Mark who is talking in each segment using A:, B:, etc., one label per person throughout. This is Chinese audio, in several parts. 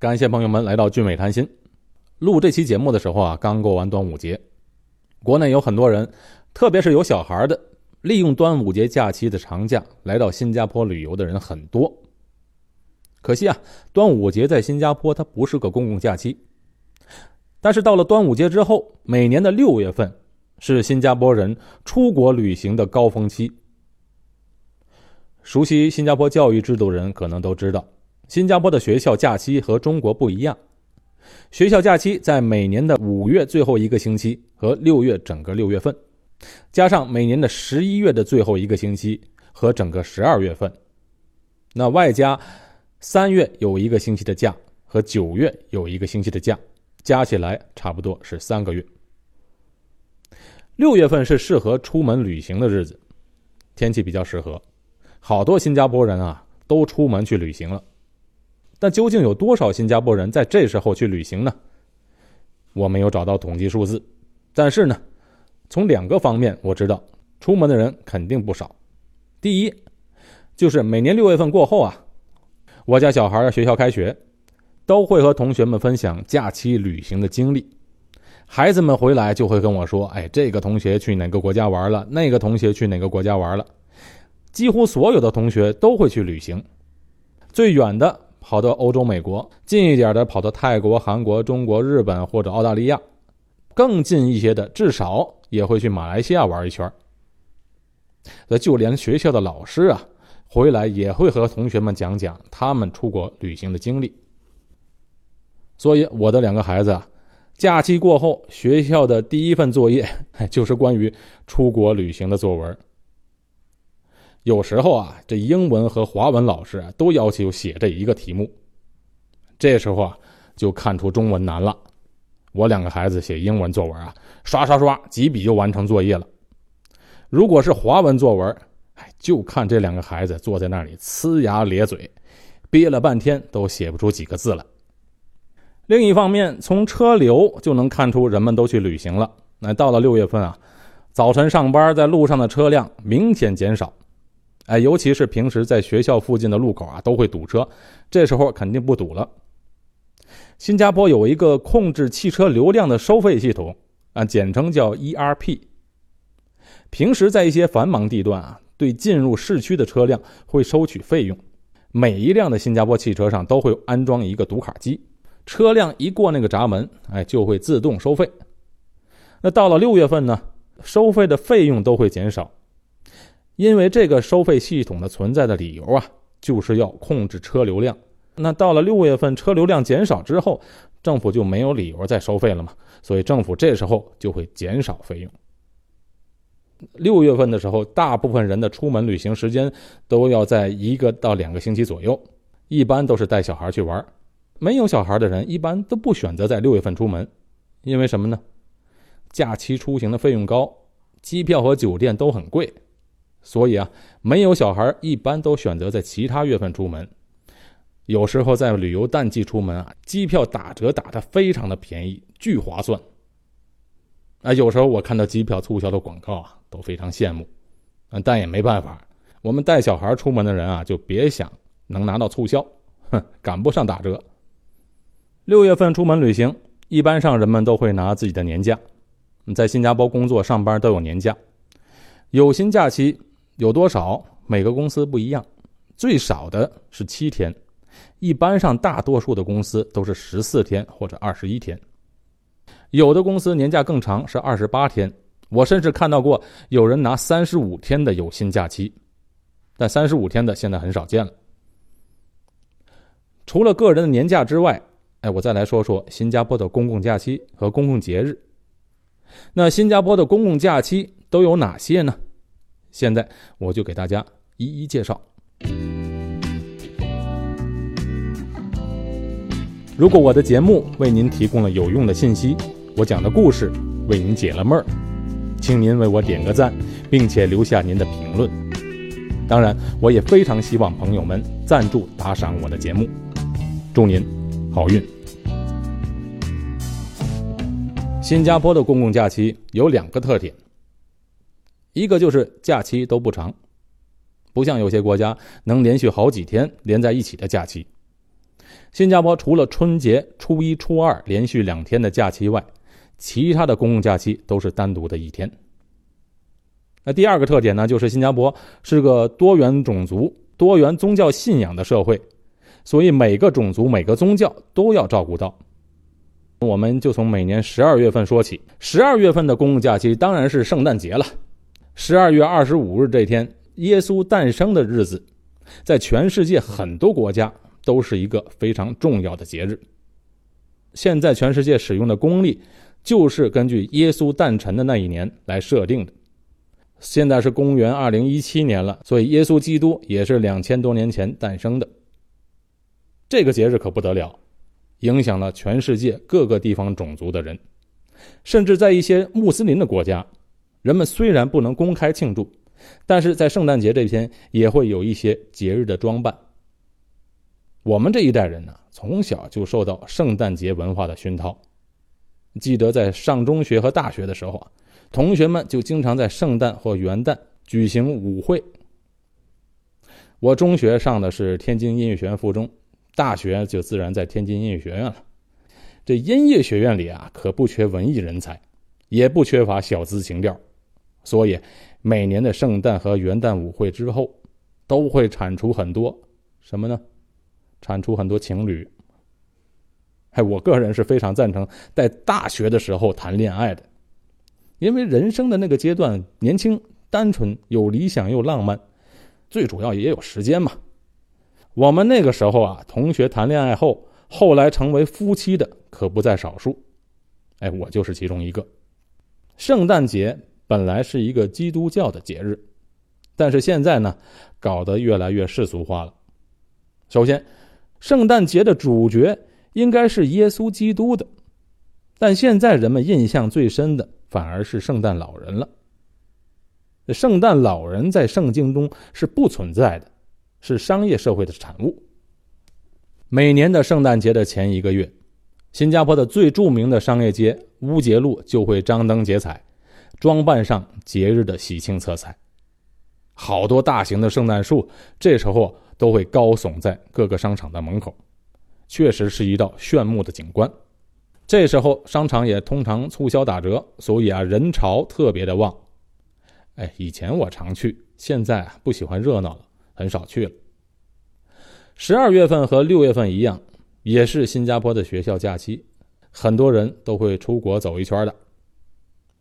A: 感谢朋友们来到俊美谈心。录这期节目的时候啊，刚过完端午节，国内有很多人，特别是有小孩的，利用端午节假期的长假来到新加坡旅游的人很多。可惜啊，端午节在新加坡它不是个公共假期。但是到了端午节之后，每年的六月份是新加坡人出国旅行的高峰期。熟悉新加坡教育制度人可能都知道。新加坡的学校假期和中国不一样，学校假期在每年的五月最后一个星期和六月整个六月份，加上每年的十一月的最后一个星期和整个十二月份，那外加三月有一个星期的假和九月有一个星期的假，加起来差不多是三个月。六月份是适合出门旅行的日子，天气比较适合，好多新加坡人啊都出门去旅行了。但究竟有多少新加坡人在这时候去旅行呢？我没有找到统计数字，但是呢，从两个方面我知道，出门的人肯定不少。第一，就是每年六月份过后啊，我家小孩学校开学，都会和同学们分享假期旅行的经历。孩子们回来就会跟我说：“哎，这个同学去哪个国家玩了？那个同学去哪个国家玩了？”几乎所有的同学都会去旅行，最远的。跑到欧洲、美国，近一点的跑到泰国、韩国、中国、日本或者澳大利亚，更近一些的至少也会去马来西亚玩一圈。那就连学校的老师啊，回来也会和同学们讲讲他们出国旅行的经历。所以我的两个孩子啊，假期过后，学校的第一份作业 就是关于出国旅行的作文。有时候啊，这英文和华文老师都要求写这一个题目。这时候啊，就看出中文难了。我两个孩子写英文作文啊，刷刷刷几笔就完成作业了。如果是华文作文，哎，就看这两个孩子坐在那里呲牙咧嘴，憋了半天都写不出几个字来。另一方面，从车流就能看出人们都去旅行了。那到了六月份啊，早晨上班在路上的车辆明显减少。哎，尤其是平时在学校附近的路口啊，都会堵车，这时候肯定不堵了。新加坡有一个控制汽车流量的收费系统啊，简称叫 ERP。平时在一些繁忙地段啊，对进入市区的车辆会收取费用。每一辆的新加坡汽车上都会安装一个读卡机，车辆一过那个闸门，哎，就会自动收费。那到了六月份呢，收费的费用都会减少。因为这个收费系统的存在的理由啊，就是要控制车流量。那到了六月份，车流量减少之后，政府就没有理由再收费了嘛，所以政府这时候就会减少费用。六月份的时候，大部分人的出门旅行时间都要在一个到两个星期左右，一般都是带小孩去玩。没有小孩的人一般都不选择在六月份出门，因为什么呢？假期出行的费用高，机票和酒店都很贵。所以啊，没有小孩一般都选择在其他月份出门。有时候在旅游淡季出门啊，机票打折打的非常的便宜，巨划算。啊，有时候我看到机票促销的广告啊，都非常羡慕。啊，但也没办法，我们带小孩出门的人啊，就别想能拿到促销，哼，赶不上打折。六月份出门旅行，一般上人们都会拿自己的年假。在新加坡工作上班都有年假，有薪假期。有多少？每个公司不一样，最少的是七天，一般上大多数的公司都是十四天或者二十一天，有的公司年假更长，是二十八天。我甚至看到过有人拿三十五天的有薪假期，但三十五天的现在很少见了。除了个人的年假之外，哎，我再来说说新加坡的公共假期和公共节日。那新加坡的公共假期都有哪些呢？现在我就给大家一一介绍。如果我的节目为您提供了有用的信息，我讲的故事为您解了闷儿，请您为我点个赞，并且留下您的评论。当然，我也非常希望朋友们赞助打赏我的节目。祝您好运！新加坡的公共假期有两个特点。一个就是假期都不长，不像有些国家能连续好几天连在一起的假期。新加坡除了春节、初一、初二连续两天的假期外，其他的公共假期都是单独的一天。那第二个特点呢，就是新加坡是个多元种族、多元宗教信仰的社会，所以每个种族、每个宗教都要照顾到。我们就从每年十二月份说起，十二月份的公共假期当然是圣诞节了。十二月二十五日这天，耶稣诞生的日子，在全世界很多国家。都是一个非常重要的节日。现在全世界使用的公历，就是根据耶稣诞辰的那一年来设定的。现在是公元二零一七年了，所以耶稣基督也是两千多年前诞生的。这个节日可不得了，影响了全世界各个地方种族的人，甚至在一些穆斯林的国家，人们虽然不能公开庆祝，但是在圣诞节这天也会有一些节日的装扮。我们这一代人呢，从小就受到圣诞节文化的熏陶。记得在上中学和大学的时候啊，同学们就经常在圣诞或元旦举行舞会。我中学上的是天津音乐学院附中，大学就自然在天津音乐学院了。这音乐学院里啊，可不缺文艺人才，也不缺乏小资情调，所以每年的圣诞和元旦舞会之后，都会产出很多什么呢？产出很多情侣，哎，我个人是非常赞成在大学的时候谈恋爱的，因为人生的那个阶段年轻、单纯、有理想又浪漫，最主要也有时间嘛。我们那个时候啊，同学谈恋爱后，后来成为夫妻的可不在少数，哎，我就是其中一个。圣诞节本来是一个基督教的节日，但是现在呢，搞得越来越世俗化了。首先，圣诞节的主角应该是耶稣基督的，但现在人们印象最深的反而是圣诞老人了。圣诞老人在圣经中是不存在的，是商业社会的产物。每年的圣诞节的前一个月，新加坡的最著名的商业街乌节路就会张灯结彩，装扮上节日的喜庆色彩。好多大型的圣诞树，这时候。都会高耸在各个商场的门口，确实是一道炫目的景观。这时候商场也通常促销打折，所以啊人潮特别的旺。哎，以前我常去，现在啊不喜欢热闹了，很少去了。十二月份和六月份一样，也是新加坡的学校假期，很多人都会出国走一圈的。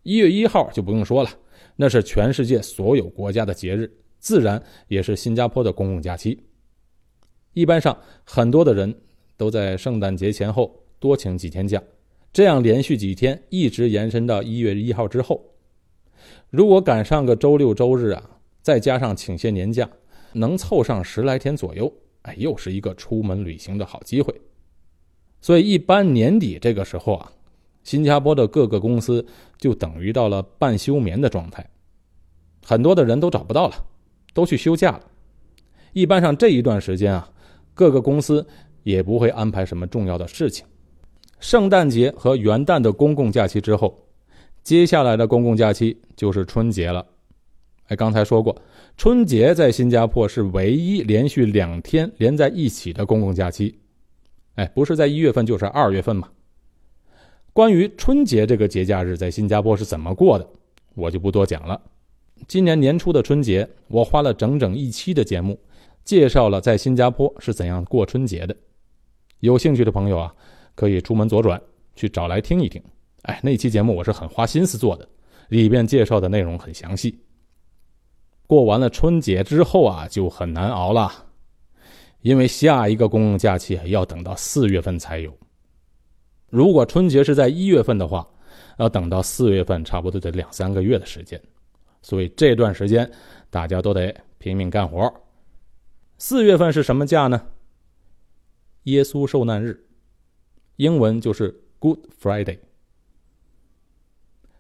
A: 一月一号就不用说了，那是全世界所有国家的节日，自然也是新加坡的公共假期。一般上，很多的人都在圣诞节前后多请几天假，这样连续几天一直延伸到一月一号之后。如果赶上个周六周日啊，再加上请些年假，能凑上十来天左右，哎，又是一个出门旅行的好机会。所以，一般年底这个时候啊，新加坡的各个公司就等于到了半休眠的状态，很多的人都找不到了，都去休假了。一般上这一段时间啊。各个公司也不会安排什么重要的事情。圣诞节和元旦的公共假期之后，接下来的公共假期就是春节了。哎，刚才说过，春节在新加坡是唯一连续两天连在一起的公共假期。哎，不是在一月份就是二月份嘛。关于春节这个节假日在新加坡是怎么过的，我就不多讲了。今年年初的春节，我花了整整一期的节目。介绍了在新加坡是怎样过春节的，有兴趣的朋友啊，可以出门左转去找来听一听。哎，那期节目我是很花心思做的，里边介绍的内容很详细。过完了春节之后啊，就很难熬了，因为下一个公共假期要等到四月份才有。如果春节是在一月份的话，要等到四月份，差不多得两三个月的时间。所以这段时间大家都得拼命干活。四月份是什么假呢？耶稣受难日，英文就是 Good Friday。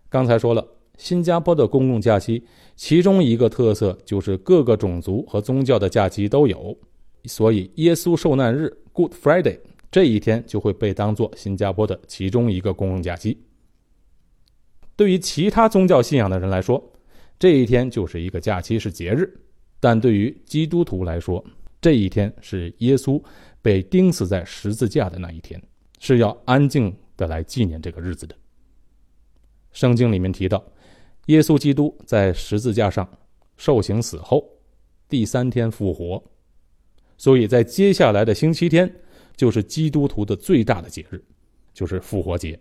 A: 刚才说了，新加坡的公共假期，其中一个特色就是各个种族和宗教的假期都有，所以耶稣受难日 Good Friday 这一天就会被当做新加坡的其中一个公共假期。对于其他宗教信仰的人来说，这一天就是一个假期，是节日。但对于基督徒来说，这一天是耶稣被钉死在十字架的那一天，是要安静的来纪念这个日子的。圣经里面提到，耶稣基督在十字架上受刑死后，第三天复活，所以在接下来的星期天，就是基督徒的最大的节日，就是复活节。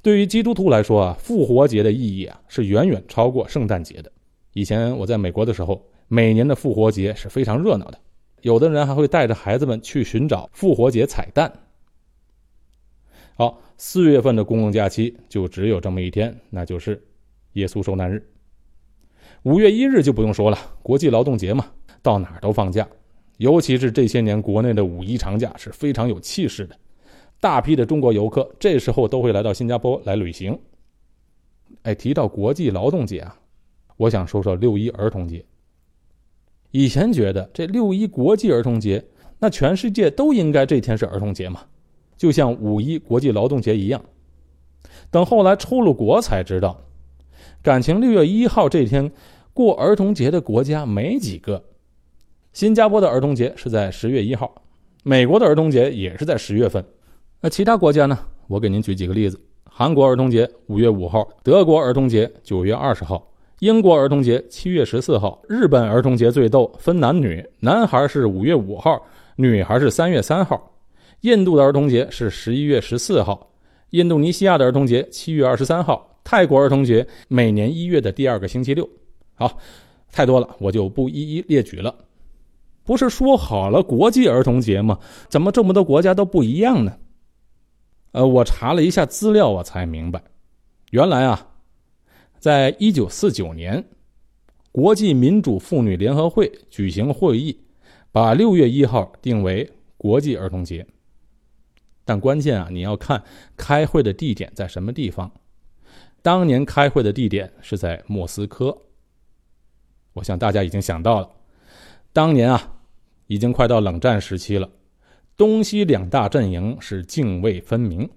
A: 对于基督徒来说啊，复活节的意义啊是远远超过圣诞节的。以前我在美国的时候，每年的复活节是非常热闹的，有的人还会带着孩子们去寻找复活节彩蛋。好，四月份的公共假期就只有这么一天，那就是耶稣受难日。五月一日就不用说了，国际劳动节嘛，到哪儿都放假，尤其是这些年国内的五一长假是非常有气势的。大批的中国游客这时候都会来到新加坡来旅行。哎，提到国际劳动节啊，我想说说六一儿童节。以前觉得这六一国际儿童节，那全世界都应该这天是儿童节嘛，就像五一国际劳动节一样。等后来出了国才知道，感情六月一号这天过儿童节的国家没几个。新加坡的儿童节是在十月一号，美国的儿童节也是在十月份。那其他国家呢？我给您举几个例子：韩国儿童节五月五号，德国儿童节九月二十号，英国儿童节七月十四号，日本儿童节最逗，分男女，男孩是五月五号，女孩是三月三号。印度的儿童节是十一月十四号，印度尼西亚的儿童节七月二十三号，泰国儿童节每年一月的第二个星期六。好，太多了，我就不一一列举了。不是说好了国际儿童节吗？怎么这么多国家都不一样呢？呃，我查了一下资料，我才明白，原来啊，在一九四九年，国际民主妇女联合会举行会议，把六月一号定为国际儿童节。但关键啊，你要看开会的地点在什么地方。当年开会的地点是在莫斯科。我想大家已经想到了，当年啊，已经快到冷战时期了。东西两大阵营是泾渭分明，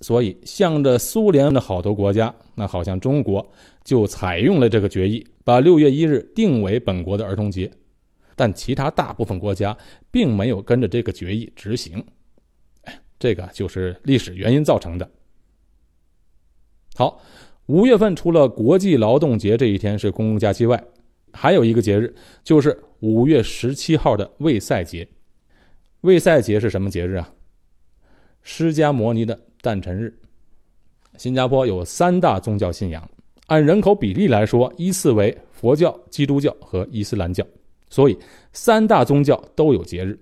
A: 所以向着苏联的好多国家，那好像中国就采用了这个决议，把六月一日定为本国的儿童节。但其他大部分国家并没有跟着这个决议执行，这个就是历史原因造成的。好，五月份除了国际劳动节这一天是公共假期外，还有一个节日，就是五月十七号的卫赛节。卫赛节是什么节日啊？释迦摩尼的诞辰日。新加坡有三大宗教信仰，按人口比例来说，依次为佛教、基督教和伊斯兰教，所以三大宗教都有节日。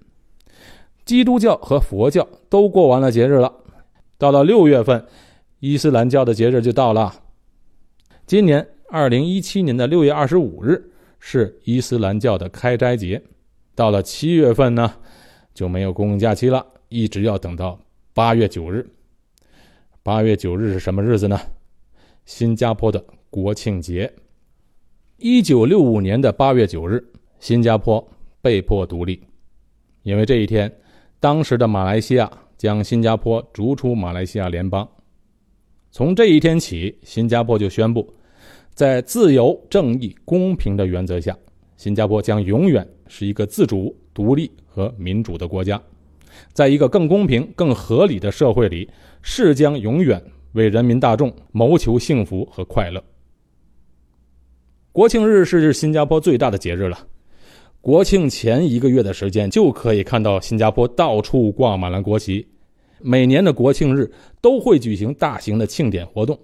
A: 基督教和佛教都过完了节日了，到了六月份，伊斯兰教的节日就到了。今年二零一七年的六月二十五日是伊斯兰教的开斋节，到了七月份呢？就没有公共假期了，一直要等到八月九日。八月九日是什么日子呢？新加坡的国庆节。一九六五年的八月九日，新加坡被迫独立，因为这一天，当时的马来西亚将新加坡逐出马来西亚联邦。从这一天起，新加坡就宣布，在自由、正义、公平的原则下，新加坡将永远是一个自主。独立和民主的国家，在一个更公平、更合理的社会里，是将永远为人民大众谋求幸福和快乐。国庆日是新加坡最大的节日了，国庆前一个月的时间就可以看到新加坡到处挂满了国旗。每年的国庆日都会举行大型的庆典活动，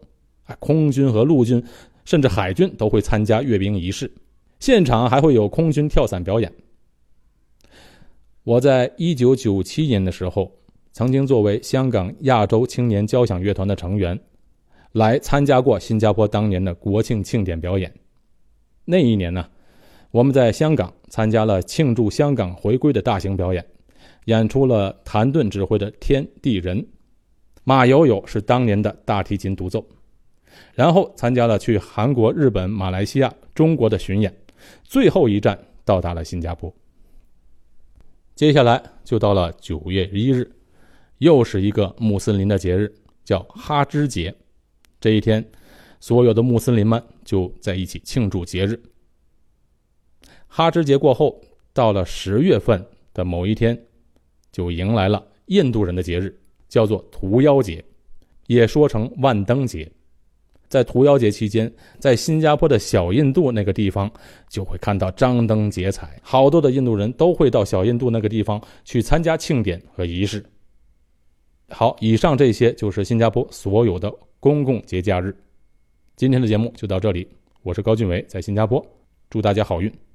A: 啊，空军和陆军甚至海军都会参加阅兵仪式，现场还会有空军跳伞表演。我在一九九七年的时候，曾经作为香港亚洲青年交响乐团的成员，来参加过新加坡当年的国庆庆典表演。那一年呢，我们在香港参加了庆祝香港回归的大型表演，演出了谭盾指挥的《天地人》，马友友是当年的大提琴独奏，然后参加了去韩国、日本、马来西亚、中国的巡演，最后一站到达了新加坡。接下来就到了九月一日，又是一个穆斯林的节日，叫哈芝节。这一天，所有的穆斯林们就在一起庆祝节日。哈芝节过后，到了十月份，的某一天，就迎来了印度人的节日，叫做屠妖节，也说成万灯节。在屠妖节期间，在新加坡的小印度那个地方，就会看到张灯结彩，好多的印度人都会到小印度那个地方去参加庆典和仪式。好，以上这些就是新加坡所有的公共节假日。今天的节目就到这里，我是高俊伟，在新加坡，祝大家好运。